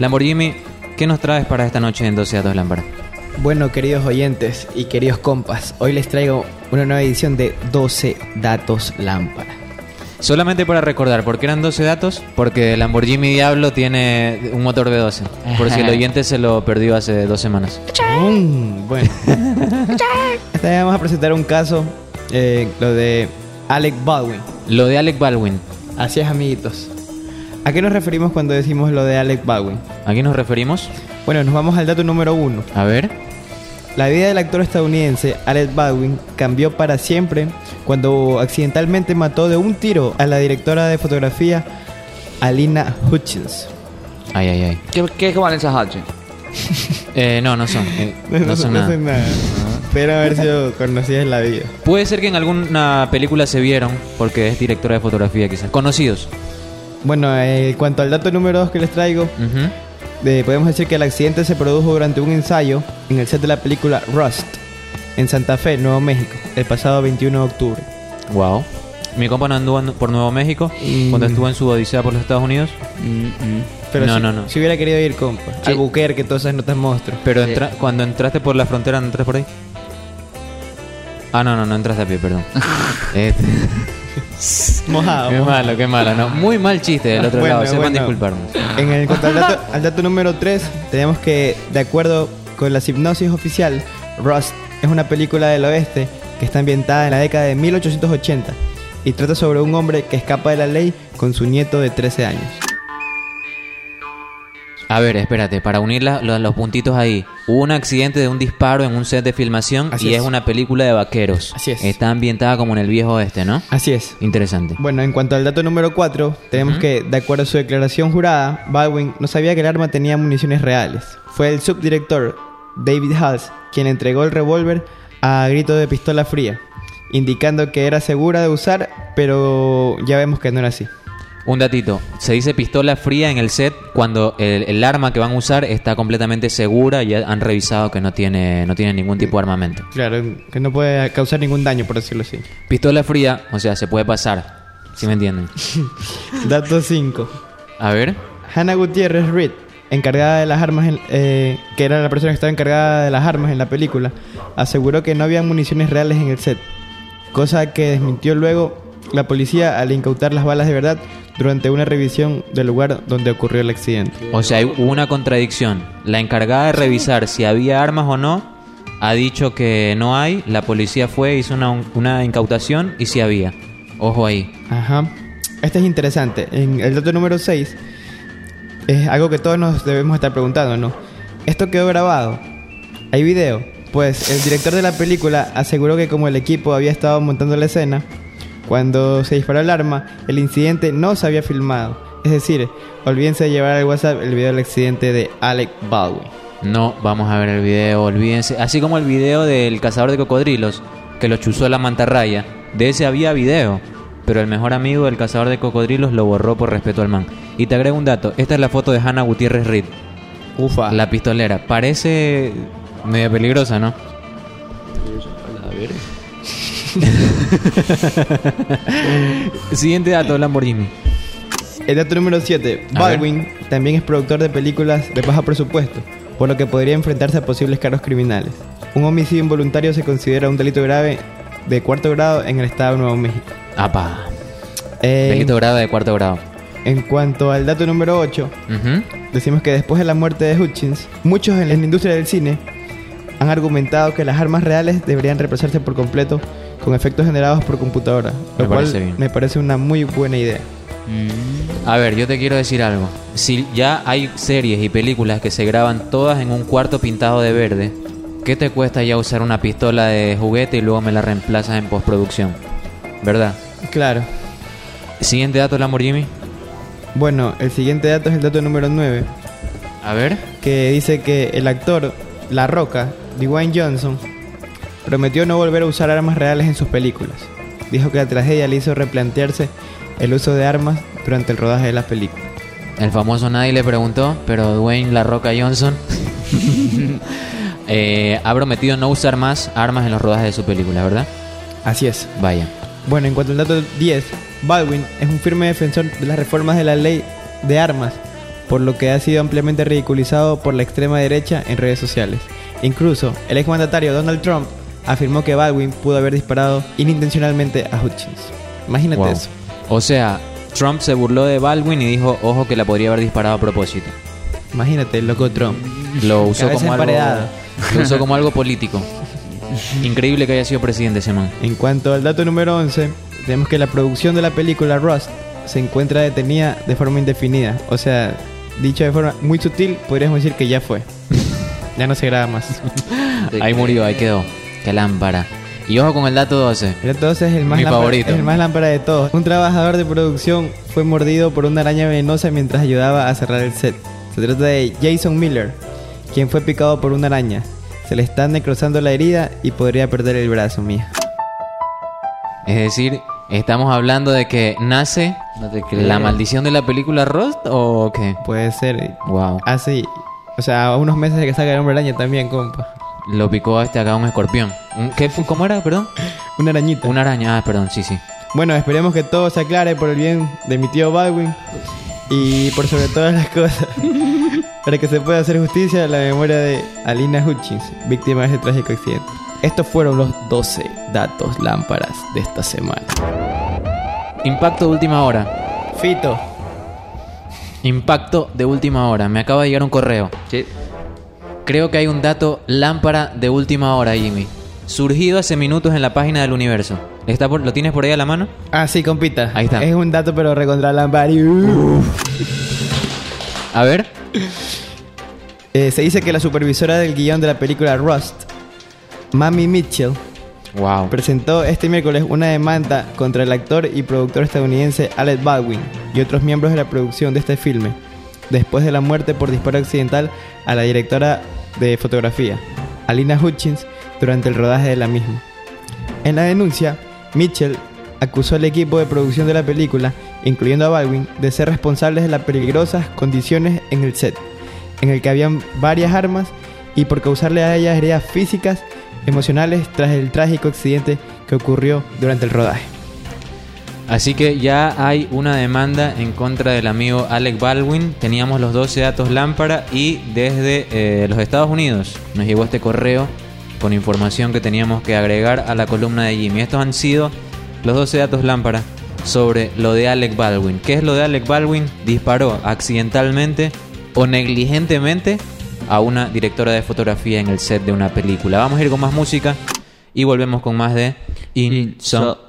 Lamborghini, ¿qué nos traes para esta noche en 12 datos lámpara? Bueno, queridos oyentes y queridos compas, hoy les traigo una nueva edición de 12 datos lámpara. Solamente para recordar, ¿por qué eran 12 datos? Porque el Lamborghini Diablo tiene un motor de 12. Por si el oyente se lo perdió hace dos semanas. Mm, bueno. Esta vez vamos a presentar un caso, eh, lo de Alec Baldwin. Lo de Alec Baldwin. Así es, amiguitos. ¿A qué nos referimos cuando decimos lo de Alec Baldwin? ¿A qué nos referimos? Bueno, nos vamos al dato número uno. A ver. La vida del actor estadounidense Alec Baldwin cambió para siempre cuando accidentalmente mató de un tiro a la directora de fotografía Alina Hutchins. Ay, ay, ay. ¿Qué, qué es Vanessa Hudgens? Eh, no, no son. eh, no son nada. nada. Pero haber sido conocidas en la vida. Puede ser que en alguna película se vieron, porque es directora de fotografía quizás. Conocidos. Bueno, en cuanto al dato número 2 que les traigo, de- podemos decir que el accidente se produjo durante un ensayo en el set de la película Rust, en Santa Fe, Nuevo México, el pasado 21 de octubre. Wow. Mi compa no anduvo por Nuevo México Mm. cuando estuvo en su odisea por los Estados Unidos. Pero No, si, no, no. Si hubiera querido ir, compa. Sí. Albuquerque, todas esas notas monstruos. Pero Sí. entra- cuando entraste por la frontera, ¿no entraste por ahí? Ah, no, no, no entraste a pie, perdón. Este, Mojado. qué malo, qué malo, ¿no? Muy mal chiste del otro Bueno, lado, sepan bueno. disculparnos. En el cuanto al dato, al dato número 3, tenemos que, de acuerdo con la hipnosis oficial, Rust es una película del oeste que está ambientada en la década de 1880 y trata sobre un hombre que escapa de la ley con su nieto de 13 años. A ver, espérate, para unir la- los puntitos ahí. Hubo un accidente de un disparo en un set de filmación Así y es. es. una película de vaqueros. Así es. Está ambientada como en el viejo oeste, ¿no? Así es. Interesante. Bueno, en cuanto al dato número 4, tenemos que, de acuerdo a su declaración jurada, Baldwin no sabía que el arma tenía municiones reales. Fue el subdirector David Hals quien entregó el revólver a grito de pistola fría, indicando que era segura de usar, pero ya vemos que no era así. Un datito, se dice pistola fría en el set cuando el, el arma que van a usar está completamente segura y han revisado que no tiene, no tiene ningún tipo de armamento. Claro, que no puede causar ningún daño, por decirlo así. Pistola fría, o sea, se puede pasar, si me entienden. Dato 5. A ver, Hannah Gutiérrez Reed, encargada de las armas, en- eh, que era la persona que estaba encargada de las armas en la película, aseguró que no había municiones reales en el set, cosa que desmintió luego la policía al incautar las balas de verdad durante una revisión del lugar donde ocurrió el accidente. o sea, hay una contradicción. La encargada de revisar si había armas o no ha dicho que no hay, la policía fue, hizo una, una incautación y sí había. Ojo ahí. Ajá. Este es interesante. En el dato número 6 es algo que todos nos debemos estar preguntando, ¿no? ¿Esto quedó grabado? ¿Hay video? Pues el director de la película aseguró que como el equipo había estado montando la escena, cuando se disparó el arma, el incidente no se había filmado. Es decir, olvídense de llevar al WhatsApp el video del accidente de Alec Baldwin. No, vamos a ver el video, olvídense. Así como el video del cazador de cocodrilos, que lo chuzó la mantarraya. De ese había video, pero el mejor amigo del cazador de cocodrilos lo borró por respeto al man. Y te agrego un dato, esta es la foto de Hannah Gutiérrez Reed, Ufa. la pistolera. Parece medio peligrosa, ¿no? Siguiente dato, Lamborghini. El dato número 7. A Baldwin también es productor de películas de bajo presupuesto, por lo que podría enfrentarse a posibles cargos criminales. Un homicidio involuntario se considera un delito grave de cuarto grado en el estado de Nuevo México. Apa, Eh, delito grave de cuarto grado. en cuanto al dato número 8, Ujú. decimos que después de la muerte de Hutchins, muchos en la industria del cine han argumentado que las armas reales deberían reemplazarse por completo con efectos generados por computadora, lo Me cual parece bien. me parece una muy buena idea. A ver, yo te quiero decir algo. Si ya hay series y películas que se graban todas en un cuarto pintado de verde, ¿qué te cuesta ya usar una pistola de juguete y luego me la reemplazas en postproducción? ¿Verdad? Claro. Siguiente dato, Lamborghini. Bueno, el siguiente dato es el dato número 9. A ver. que dice que el actor La Roca, Dwayne Johnson, prometió no volver a usar armas reales en sus películas. Dijo que la tragedia le hizo replantearse el uso de armas durante el rodaje de las películas. El famoso nadie le preguntó, pero Dwayne La Roca Johnson eh, ha prometido no usar más armas en los rodajes de su película, ¿verdad? Así es. Vaya. Bueno, en cuanto al dato 10, Baldwin es un firme defensor de las reformas de la ley de armas por lo que ha sido ampliamente ridiculizado por la extrema derecha en redes sociales. Incluso, el exmandatario Donald Trump afirmó que Baldwin pudo haber disparado inintencionalmente a Hutchins. Imagínate Wow. eso. O sea, Trump se burló de Baldwin y dijo, ojo que la podría haber disparado a propósito. Imagínate, el loco Trump. Lo usó Cabeza como algo, lo usó como algo político. Increíble que haya sido presidente ese man. En cuanto al dato número 11, tenemos que la producción de la película Rust se encuentra detenida de forma indefinida. O sea, dicho de forma muy sutil, podríamos decir que ya fue. Ya no se graba más. Ahí murió, ahí quedó. Qué lámpara. Y ojo con el dato 12. El dato 12 es el más, Mi lámpara, favorito. es el más lámpara de todos. Un trabajador de producción fue mordido por una araña venenosa mientras ayudaba a cerrar el set. Se trata de Jason Miller, quien fue picado por una araña. Se le está necrosando la herida y podría perder el brazo, mía. Es decir, estamos hablando de que nace No te creo. la maldición de la película Rust o qué? Puede ser. Wow. Así. O sea, a unos meses de que salga el hombre araña también, compa. Lo picó a este acá un escorpión. ¿Qué, ¿Cómo era? Perdón. Una arañita. Una araña. Ah, perdón, sí, sí. Bueno, esperemos que todo se aclare por el bien de mi tío Baldwin y por sobre todas las cosas, para que se pueda hacer justicia a la memoria de Alina Hutchins, víctima de ese trágico accidente. Estos fueron los 12 datos lámparas de esta semana. Impacto de última hora. Fito, Impacto de última hora. Me acaba de llegar un correo. Sí. Creo que hay un dato lámpara de última hora, Jimmy. Surgido hace minutos en la página del universo. ¿Está por- ¿Lo tienes por ahí a la mano? ah sí, compita. Ahí está. Es un dato pero recontra lámpara. A ver. Eh, se dice que la supervisora del guion de la película Rust, Mami Mitchell, Wow. presentó este miércoles una demanda contra el actor y productor estadounidense Alec Baldwin y otros miembros de la producción de este filme, después de la muerte por disparo accidental a la directora de fotografía, Alina Hutchins, durante el rodaje de la misma. En la denuncia, Mitchell acusó al equipo de producción de la película, incluyendo a Baldwin, de ser responsables de las peligrosas condiciones en el set, en el que habían varias armas y por causarle a ellas heridas físicas, emocionales tras el trágico accidente que ocurrió durante el rodaje. Así que ya hay una demanda en contra del amigo Alec Baldwin. Teníamos los 12 datos lámpara y desde eh, los Estados Unidos nos llegó este correo con información que teníamos que agregar a la columna de Jimmy. Estos han sido los 12 datos lámpara sobre lo de Alec Baldwin. ¿Qué es lo de Alec Baldwin? Disparó accidentalmente o negligentemente a una directora de fotografía en el set de una película. Vamos a ir con más música y volvemos con más de Inso